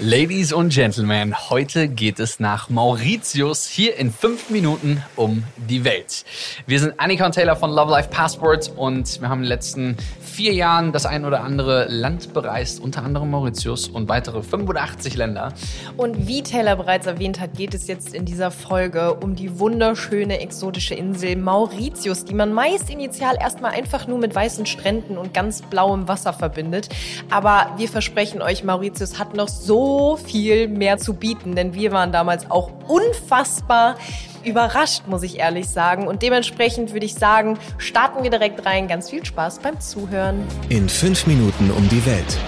Ladies und Gentlemen, heute geht es nach Mauritius hier in fünf Minuten um die Welt. Wir sind Annika und Taylor von Love Life Passport und wir haben in den letzten vier Jahren das ein oder andere Land bereist, unter anderem Mauritius und weitere 85 Länder. Und wie Taylor bereits erwähnt hat, geht es jetzt in dieser Folge um die wunderschöne exotische Insel Mauritius, die man meist initial erstmal einfach nur mit weißen Stränden und ganz blauem Wasser verbindet. Aber wir versprechen euch, Mauritius hat noch so viel mehr zu bieten, denn wir waren damals auch unfassbar überrascht, muss ich ehrlich sagen. Und dementsprechend würde ich sagen, starten wir direkt rein. Ganz viel Spaß beim Zuhören. In fünf Minuten um die Welt.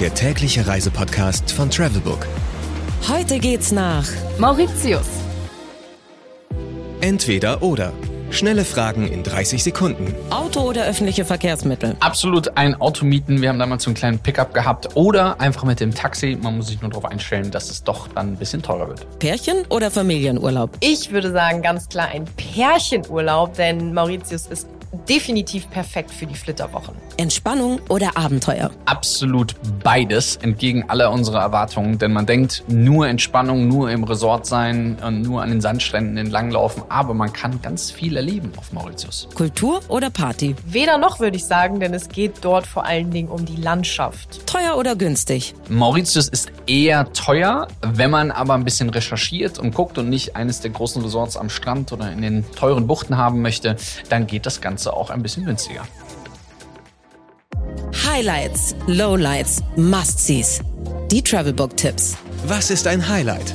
Der tägliche Reisepodcast von Travelbook. Heute geht's nach Mauritius. Entweder oder. Schnelle Fragen in 30 Sekunden. Auto oder öffentliche Verkehrsmittel? Absolut ein Auto mieten. Wir haben damals so einen kleinen Pickup gehabt. Oder einfach mit dem Taxi. Man muss sich nur darauf einstellen, dass es doch dann ein bisschen teurer wird. Pärchen oder Familienurlaub? Ich würde sagen, ganz klar ein Pärchenurlaub, denn Mauritius ist definitiv perfekt für die Flitterwochen. Entspannung oder Abenteuer? Absolut beides, entgegen aller unserer Erwartungen. Denn man denkt, nur Entspannung, nur im Resort sein und nur an den Sandstränden entlanglaufen. Aber man kann ganz viel erleben auf Mauritius. Kultur oder Party? Weder noch, würde ich sagen, denn es geht dort vor allen Dingen um die Landschaft. Teuer oder günstig? Mauritius ist eher teuer, wenn man aber ein bisschen recherchiert und guckt und nicht eines der großen Resorts am Strand oder in den teuren Buchten haben möchte, dann geht das Ganze auch ein bisschen günstiger. Highlights, Lowlights, Must-Sees. Die Travelbook-Tipps. Was ist ein Highlight?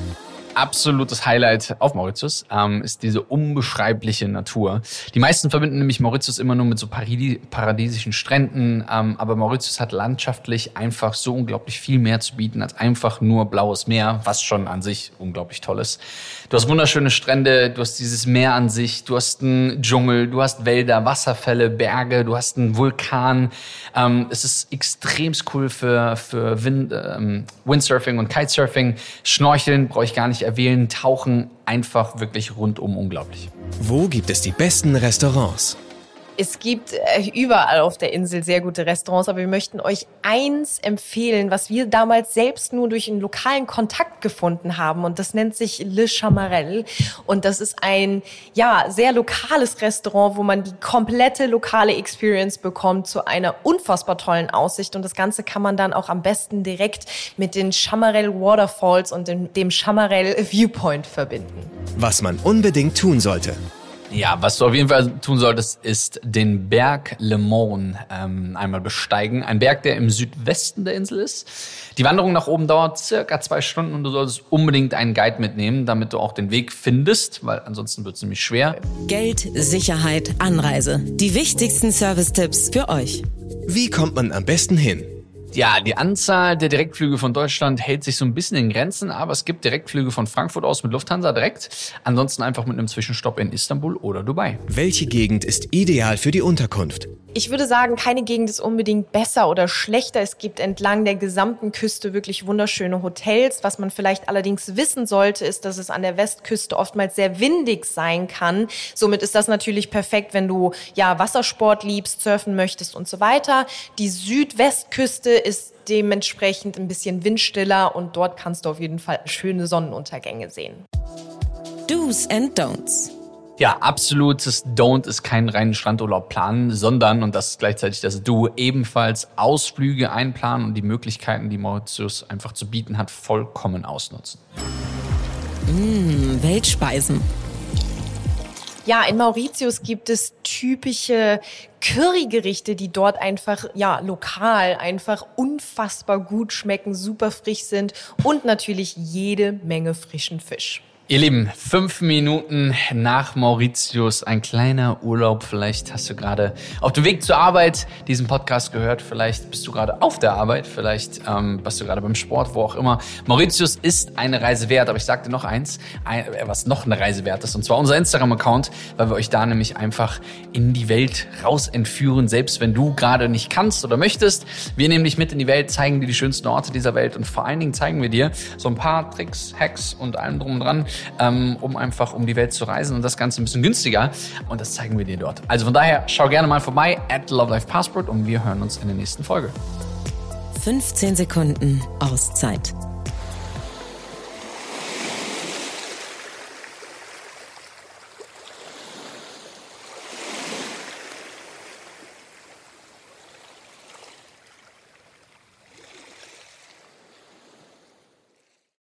Absolutes Highlight auf Mauritius ähm, ist diese unbeschreibliche Natur. Die meisten verbinden nämlich Mauritius immer nur mit so Paradi paradiesischen Stränden, ähm, aber Mauritius hat landschaftlich einfach so unglaublich viel mehr zu bieten als einfach nur blaues Meer, was schon an sich unglaublich toll ist. Du hast wunderschöne Strände, du hast dieses Meer an sich, du hast einen Dschungel, du hast Wälder, Wasserfälle, Berge, du hast einen Vulkan. Ähm, es ist extrem cool für, für Wind, ähm, Windsurfing und Kitesurfing. Schnorcheln brauche ich gar nicht erwähnen, Tauchen einfach wirklich rundum unglaublich. Wo gibt es die besten Restaurants? Es gibt äh, überall auf der Insel sehr gute Restaurants, aber wir möchten euch eins empfehlen, was wir damals selbst nur durch einen lokalen Kontakt gefunden haben und das nennt sich Le Chamarel und das ist ein ja sehr lokales Restaurant, wo man die komplette lokale Experience bekommt zu einer unfassbar tollen Aussicht und das Ganze kann man dann auch am besten direkt mit den Chamarel Waterfalls und dem, dem Chamarel Viewpoint verbinden. Was man unbedingt tun sollte. Ja, was du auf jeden Fall tun solltest, ist den Berg Le Mon ähm, einmal besteigen. Ein Berg, der im Südwesten der Insel ist. Die Wanderung nach oben dauert circa zwei Stunden und du solltest unbedingt einen Guide mitnehmen, damit du auch den Weg findest, weil ansonsten wird es nämlich schwer. Geld, Sicherheit, Anreise. Die wichtigsten Service-Tipps für euch. Wie kommt man am besten hin? Ja, die Anzahl der Direktflüge von Deutschland hält sich so ein bisschen in Grenzen, aber es gibt Direktflüge von Frankfurt aus mit Lufthansa direkt. Ansonsten einfach mit einem Zwischenstopp in Istanbul oder Dubai. Welche Gegend ist ideal für die Unterkunft? Ich würde sagen, keine Gegend ist unbedingt besser oder schlechter. Es gibt entlang der gesamten Küste wirklich wunderschöne Hotels. Was man vielleicht allerdings wissen sollte, ist, dass es an der Westküste oftmals sehr windig sein kann. Somit ist das natürlich perfekt, wenn du ja Wassersport liebst, surfen möchtest und so weiter. Die Südwestküste ist dementsprechend ein bisschen windstiller und dort kannst du auf jeden Fall schöne Sonnenuntergänge sehen. Do's and Don'ts. Ja, absolutes Don't ist kein reinen Strandurlaub planen, sondern, und das ist gleichzeitig das Du, ebenfalls Ausflüge einplanen und die Möglichkeiten, die Mauritius einfach zu bieten hat, vollkommen ausnutzen. Mmh, Weltspeisen. Ja, in Mauritius gibt es typische Currygerichte, die dort einfach, ja, lokal einfach unfassbar gut schmecken, super frisch sind und natürlich jede Menge frischen Fisch. Ihr Lieben, fünf Minuten nach Mauritius, ein kleiner Urlaub. Vielleicht hast du gerade auf dem Weg zur Arbeit diesen Podcast gehört. Vielleicht bist du gerade auf der Arbeit. Vielleicht ähm, bist du gerade beim Sport, wo auch immer. Mauritius ist eine Reise wert. Aber ich sagte noch eins, ein, was noch eine Reise wert ist. Und zwar unser Instagram-Account, weil wir euch da nämlich einfach in die Welt raus entführen. Selbst wenn du gerade nicht kannst oder möchtest. Wir nehmen dich mit in die Welt, zeigen dir die schönsten Orte dieser Welt. Und vor allen Dingen zeigen wir dir so ein paar Tricks, Hacks und allem drum und dran ähm, um einfach um die Welt zu reisen und das Ganze ein bisschen günstiger. Und das zeigen wir dir dort. Also von daher, schau gerne mal vorbei at Love Life Passport und wir hören uns in der nächsten Folge. 15 Sekunden Auszeit.